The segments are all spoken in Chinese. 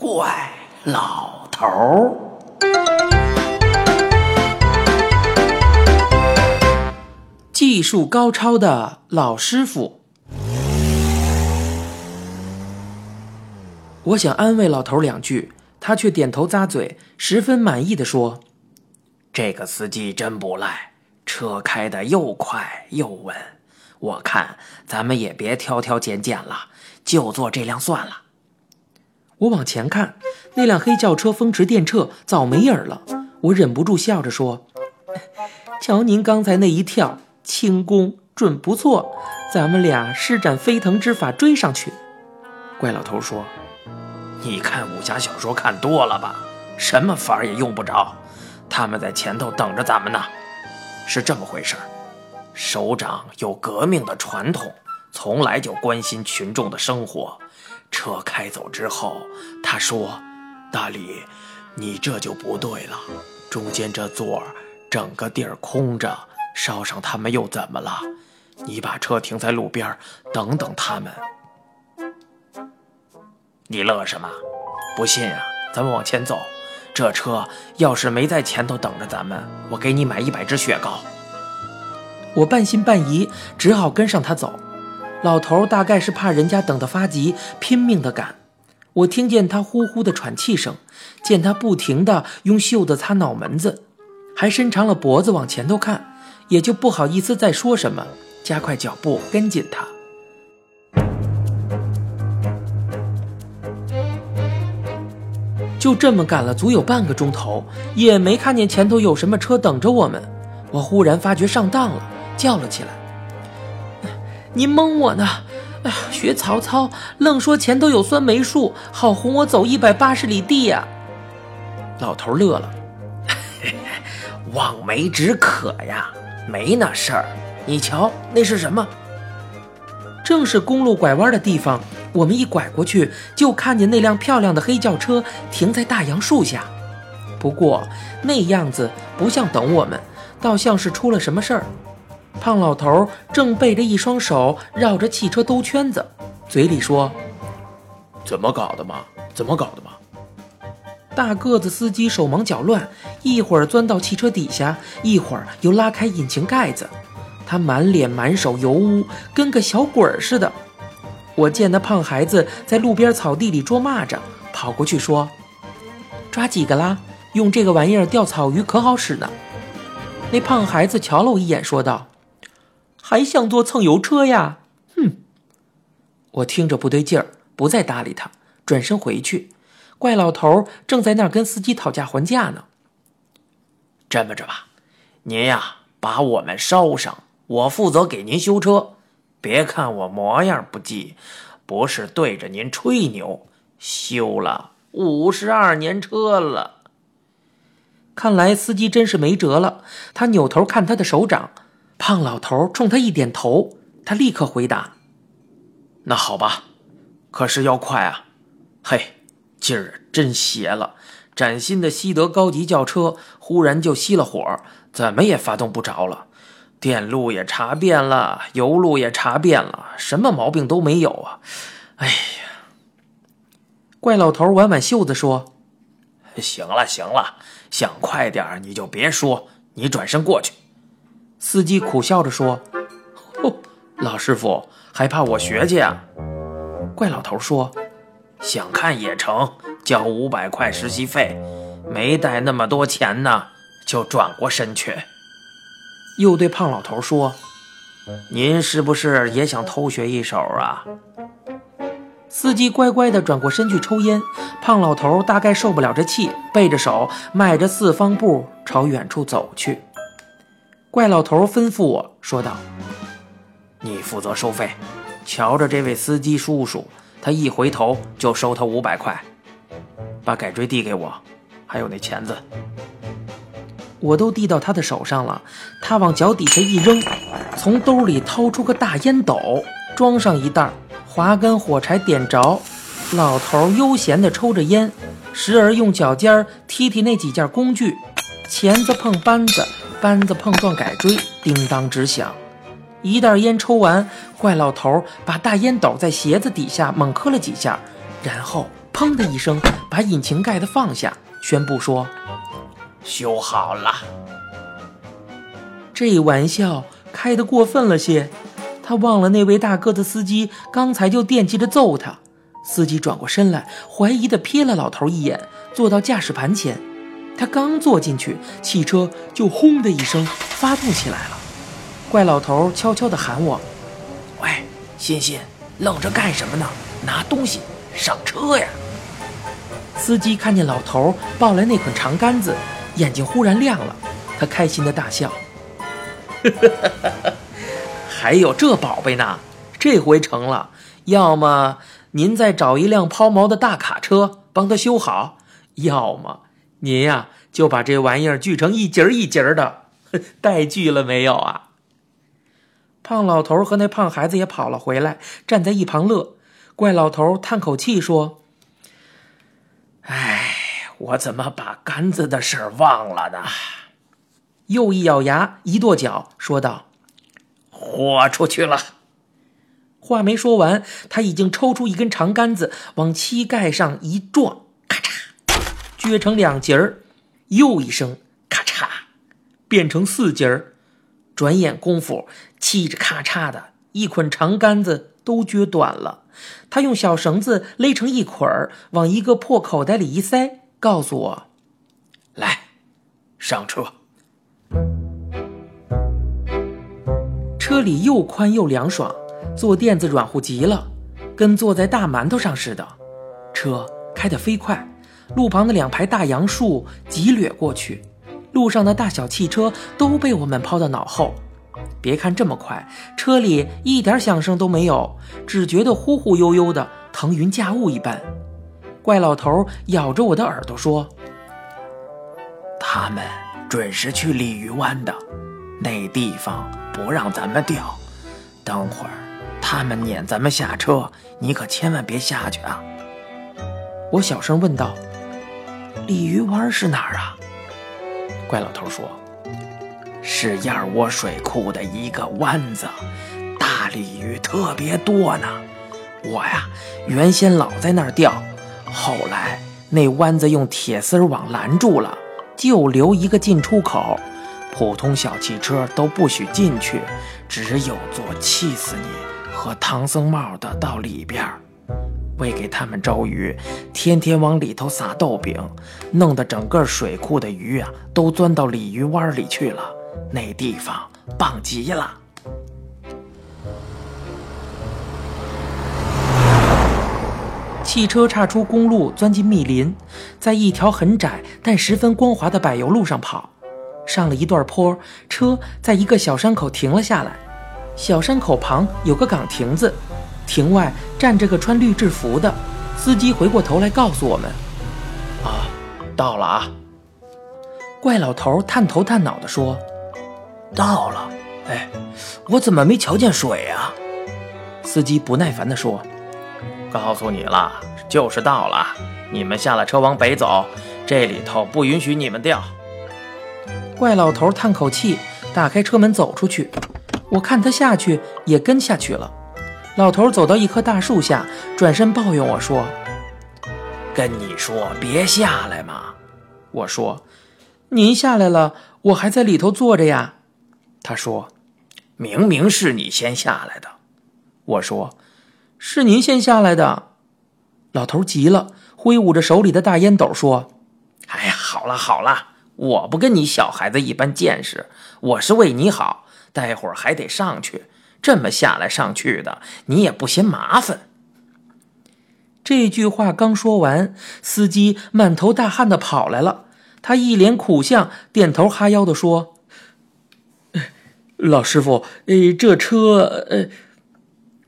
怪老头儿。技术高超的老师傅，我想安慰老头两句，他却点头咂嘴，十分满意的说：“这个司机真不赖，车开的又快又稳。我看咱们也别挑挑拣拣了，就坐这辆算了。”我往前看，那辆黑轿车风驰电掣，早没影儿了。我忍不住笑着说：“瞧您刚才那一跳！”轻功准不错，咱们俩施展飞腾之法追上去。怪老头说：“你看武侠小说看多了吧？什么法也用不着，他们在前头等着咱们呢。是这么回事儿，首长有革命的传统，从来就关心群众的生活。车开走之后，他说：‘大李，你这就不对了，中间这座儿整个地儿空着。’”捎上他们又怎么了？你把车停在路边，等等他们。你乐什么？不信啊？咱们往前走。这车要是没在前头等着咱们，我给你买一百支雪糕。我半信半疑，只好跟上他走。老头大概是怕人家等得发急，拼命的赶。我听见他呼呼的喘气声，见他不停的用袖子擦脑门子，还伸长了脖子往前头看。也就不好意思再说什么，加快脚步跟紧他。就这么赶了足有半个钟头，也没看见前头有什么车等着我们。我忽然发觉上当了，叫了起来：“您蒙我呢！哎呀，学曹操，愣说前头有酸梅树，好哄我走一百八十里地呀！”老头乐了：“望梅止渴呀。”没那事儿，你瞧那是什么？正是公路拐弯的地方。我们一拐过去，就看见那辆漂亮的黑轿车停在大杨树下。不过那样子不像等我们，倒像是出了什么事儿。胖老头正背着一双手绕着汽车兜圈子，嘴里说：“怎么搞的嘛？怎么搞的嘛？”大个子司机手忙脚乱，一会儿钻到汽车底下，一会儿又拉开引擎盖子。他满脸满手油污，跟个小鬼儿似的。我见那胖孩子在路边草地里捉蚂蚱，跑过去说：“抓几个啦？用这个玩意儿钓草鱼可好使呢。”那胖孩子瞧了我一眼，说道：“还想坐蹭油车呀？哼！”我听着不对劲儿，不再搭理他，转身回去。怪老头正在那儿跟司机讨价还价呢。这么着吧，您呀把我们捎上，我负责给您修车。别看我模样不济，不是对着您吹牛，修了五十二年车了。看来司机真是没辙了。他扭头看他的手掌，胖老头冲他一点头，他立刻回答：“那好吧，可是要快啊，嘿。”今儿真邪了！崭新的西德高级轿车忽然就熄了火，怎么也发动不着了。电路也查遍了，油路也查遍了，什么毛病都没有啊！哎呀！怪老头挽挽袖子说：“行了行了，想快点你就别说，你转身过去。”司机苦笑着说：“哦，老师傅还怕我学去啊？”怪老头说。想看也成，交五百块实习费，没带那么多钱呢，就转过身去。又对胖老头说：“您是不是也想偷学一手啊？”司机乖乖地转过身去抽烟。胖老头大概受不了这气，背着手，迈着四方步朝远处走去。怪老头吩咐我说道：“你负责收费，瞧着这位司机叔叔。”他一回头就收他五百块，把改锥递给我，还有那钳子，我都递到他的手上了。他往脚底下一扔，从兜里掏出个大烟斗，装上一袋，划根火柴点着。老头悠闲地抽着烟，时而用脚尖踢踢那几件工具，钳子碰扳子，扳子碰撞改锥，叮当直响。一袋烟抽完，怪老头把大烟斗在鞋子底下猛磕了几下，然后砰的一声把引擎盖子放下，宣布说：“修好了。”这玩笑开得过分了些，他忘了那位大个子司机刚才就惦记着揍他。司机转过身来，怀疑地瞥了老头一眼，坐到驾驶盘前。他刚坐进去，汽车就轰的一声发动起来了。怪老头悄悄地喊我：“喂，欣欣，愣着干什么呢？拿东西上车呀！”司机看见老头抱来那捆长杆子，眼睛忽然亮了，他开心地大笑。还有这宝贝呢，这回成了。要么您再找一辆抛锚的大卡车帮他修好，要么您呀就把这玩意儿锯成一节一节的，带锯了没有啊？胖老头和那胖孩子也跑了回来，站在一旁乐。怪老头叹口气说：“哎，我怎么把杆子的事忘了呢？”又一咬牙，一跺脚，说道：“豁出去了！”话没说完，他已经抽出一根长杆子，往膝盖上一撞，撅成两截儿。又一声，咔嚓，变成四截儿。转眼功夫，嘁哧咔嚓的一捆长杆子都撅短了。他用小绳子勒成一捆儿，往一个破口袋里一塞，告诉我：“来，上车。”车里又宽又凉爽，坐垫子软乎极了，跟坐在大馒头上似的。车开得飞快，路旁的两排大杨树急掠过去，路上的大小汽车都被我们抛到脑后。别看这么快，车里一点响声都没有，只觉得忽忽悠悠的，腾云驾雾一般。怪老头咬着我的耳朵说：“他们准是去鲤鱼湾的，那地方。”不让咱们掉，等会儿他们撵咱们下车，你可千万别下去啊！我小声问道：“鲤鱼湾是哪儿啊？”怪老头说：“是燕窝水库的一个湾子，大鲤鱼特别多呢。我呀，原先老在那儿钓，后来那湾子用铁丝网拦住了，就留一个进出口。”普通小汽车都不许进去，只有坐气死你和唐僧帽的到里边喂给他们招鱼，天天往里头撒豆饼，弄得整个水库的鱼啊都钻到鲤鱼湾里去了。那地方棒极了。汽车岔出公路，钻进密林，在一条很窄但十分光滑的柏油路上跑。上了一段坡，车在一个小山口停了下来。小山口旁有个岗亭子，亭外站着个穿绿制服的司机。回过头来告诉我们：“啊，到了啊！”怪老头探头探脑地说：“到了。哎，我怎么没瞧见水啊？”司机不耐烦地说：“告诉你了，就是到了。你们下了车往北走，这里头不允许你们掉。”怪老头叹口气，打开车门走出去。我看他下去，也跟下去了。老头走到一棵大树下，转身抱怨我说：“跟你说别下来嘛。”我说：“您下来了，我还在里头坐着呀。”他说：“明明是你先下来的。”我说：“是您先下来的。”老头急了，挥舞着手里的大烟斗说：“哎呀，好了好了。”我不跟你小孩子一般见识，我是为你好。待会还得上去，这么下来上去的，你也不嫌麻烦。这句话刚说完，司机满头大汗的跑来了。他一脸苦相，点头哈腰的说：“老师傅，呃，这车……呃……”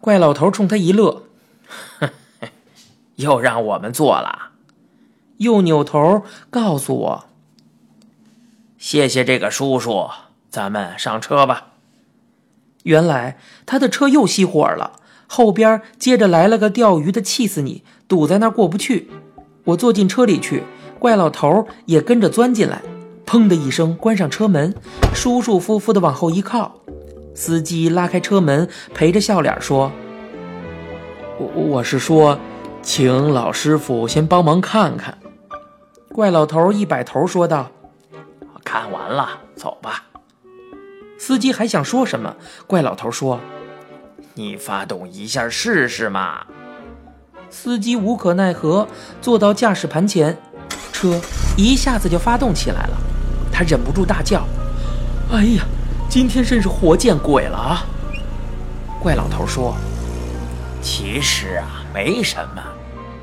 怪老头冲他一乐：“ 又让我们坐了。”又扭头告诉我。谢谢这个叔叔，咱们上车吧。原来他的车又熄火了，后边接着来了个钓鱼的，气死你，堵在那儿过不去。我坐进车里去，怪老头也跟着钻进来，砰的一声关上车门，舒舒服服的往后一靠。司机拉开车门，陪着笑脸说：“我我是说，请老师傅先帮忙看看。怪老头一摆头说道：“看完了，走吧。”司机还想说什么，怪老头说：“你发动一下试试嘛。”司机无可奈何，坐到驾驶盘前，车一下子就发动起来了。他忍不住大叫：“哎呀，今天真是活见鬼了啊！”怪老头说：“其实啊，没什么。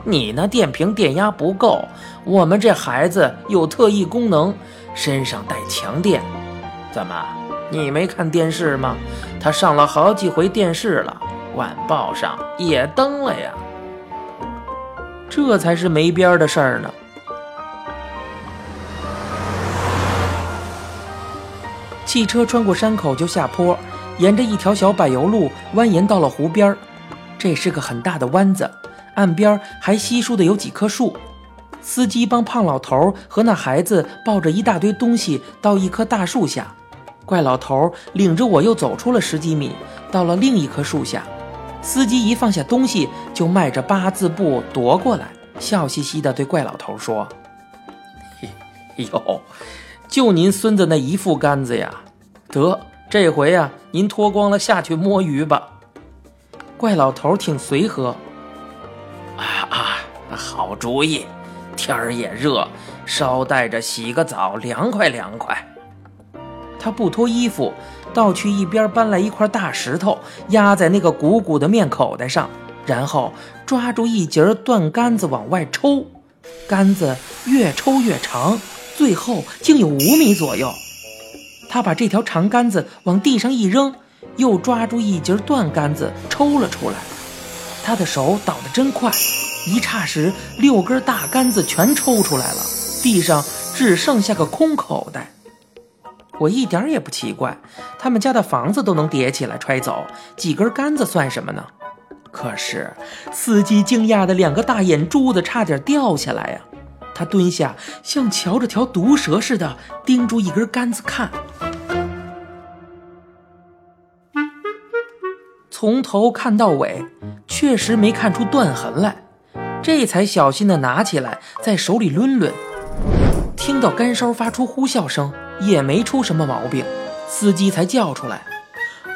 你那电瓶电压不够，我们这孩子有特异功能，身上带强电。怎么，你没看电视吗？他上了好几回电视了，晚报上也登了呀。”这才是没边的事儿呢。汽车穿过山口就下坡，沿着一条小柏油路蜿蜒到了湖边这是个很大的湾子，岸边还稀疏的有几棵树。司机帮胖老头和那孩子抱着一大堆东西到一棵大树下，怪老头领着我又走出了十几米，到了另一棵树下。司机一放下东西，就迈着八字步踱过来，笑嘻嘻地对怪老头说：“嘿 哟，就您孙子那一副杆子呀！得，这回呀，您脱光了下去摸鱼吧。”怪老头挺随和：“啊啊，好主意！天儿也热，捎带着洗个澡，凉快凉快。”他不脱衣服。倒去一边搬来一块大石头，压在那个鼓鼓的面口袋上，然后抓住一截断杆子往外抽，杆子越抽越长，最后竟有五米左右。他把这条长杆子往地上一扔，又抓住一截断杆子抽了出来。他的手倒得真快，一霎时六根大杆子全抽出来了，地上只剩下个空口袋。我一点也不奇怪，他们家的房子都能叠起来揣走，几根杆子算什么呢？可是司机惊讶的两个大眼珠子差点掉下来呀！他蹲下，像瞧着条毒蛇似的盯住一根杆子看，从头看到尾，确实没看出断痕来，这才小心的拿起来，在手里抡抡，听到杆梢发出呼啸声。也没出什么毛病，司机才叫出来：“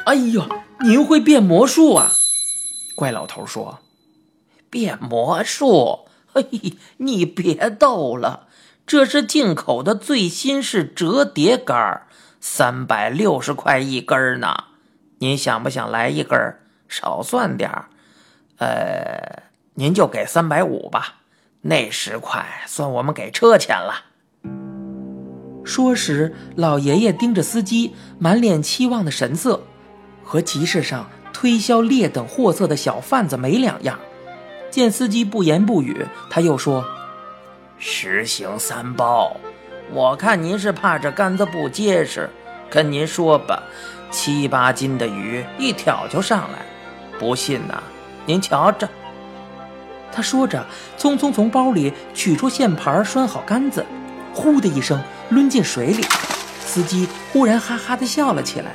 哎呦，您会变魔术啊？”怪老头说：“变魔术？嘿，你别逗了，这是进口的最新式折叠杆，三百六十块一根呢。您想不想来一根？少算点儿，呃，您就给三百五吧，那十块算我们给车钱了。”说时，老爷爷盯着司机，满脸期望的神色，和集市上推销劣等货色的小贩子没两样。见司机不言不语，他又说：“实行三包，我看您是怕这杆子不结实，跟您说吧，七八斤的鱼一挑就上来。不信呐，您瞧着。”他说着，匆匆从包里取出线盘，拴好杆子。呼的一声，抡进水里。司机忽然哈哈的笑了起来。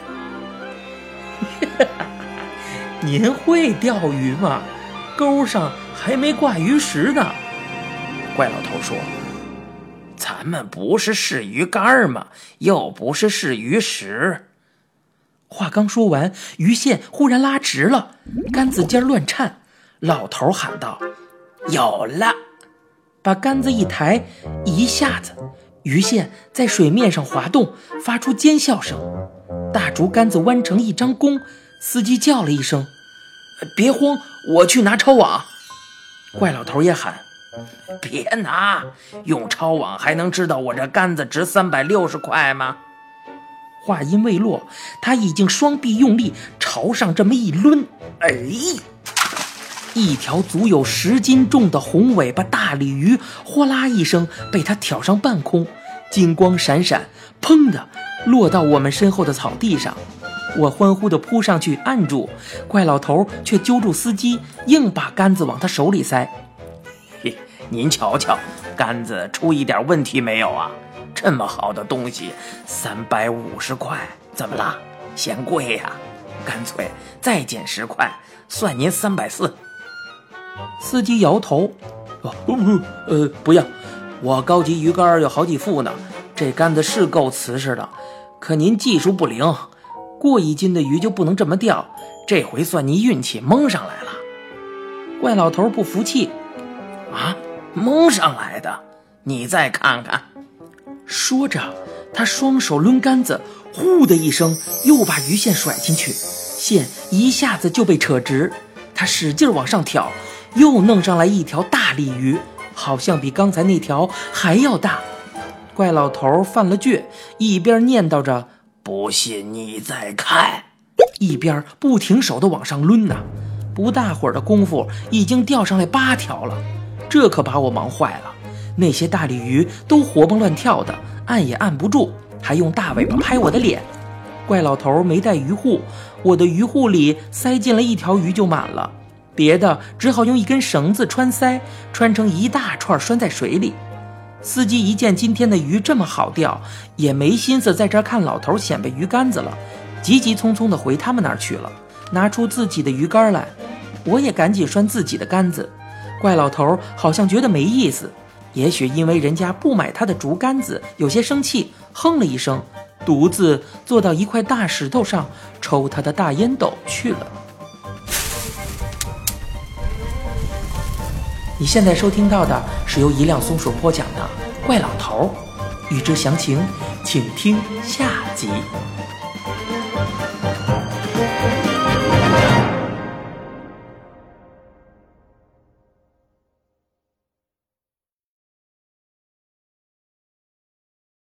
您会钓鱼吗？钩上还没挂鱼食呢。怪老头说：“咱们不是试鱼竿吗？又不是试鱼食。”话刚说完，鱼线忽然拉直了，杆子尖乱颤。老头喊道：“有了！”把杆子一抬，一下子，鱼线在水面上滑动，发出尖笑声。大竹竿子弯成一张弓，司机叫了一声：“别慌，我去拿抄网。”怪老头也喊：“别拿，用抄网还能知道我这杆子值三百六十块吗？”话音未落，他已经双臂用力朝上这么一抡，哎！一条足有十斤重的红尾巴大鲤鱼，哗啦一声被他挑上半空，金光闪闪，砰的落到我们身后的草地上。我欢呼地扑上去按住，怪老头却揪住司机，硬把杆子往他手里塞。嘿，您瞧瞧，杆子出一点问题没有啊？这么好的东西，三百五十块，怎么了？嫌贵呀？干脆再减十块，算您三百四。司机摇头：“哦，呃，不要，我高级鱼竿有好几副呢。这杆子是够瓷实的，可您技术不灵，过一斤的鱼就不能这么钓。这回算您运气蒙上来了。”怪老头不服气：“啊，蒙上来的？你再看看。”说着，他双手抡杆子，呼的一声，又把鱼线甩进去，线一下子就被扯直。他使劲往上挑，又弄上来一条大鲤鱼，好像比刚才那条还要大。怪老头犯了倔，一边念叨着“不信你再看”，一边不停手的往上抡呢。不大会儿的功夫，已经钓上来八条了，这可把我忙坏了。那些大鲤鱼都活蹦乱跳的，按也按不住，还用大尾巴拍我的脸。怪老头没带鱼护，我的鱼护里塞进了一条鱼就满了，别的只好用一根绳子穿塞，穿成一大串拴在水里。司机一见今天的鱼这么好钓，也没心思在这儿看老头显摆鱼竿子了，急急匆匆地回他们那儿去了，拿出自己的鱼竿来，我也赶紧拴自己的杆子。怪老头好像觉得没意思。也许因为人家不买他的竹竿子，有些生气，哼了一声，独自坐到一块大石头上抽他的大烟斗去了。你现在收听到的是由一辆松鼠播讲的《怪老头》，欲知详情，请听下集。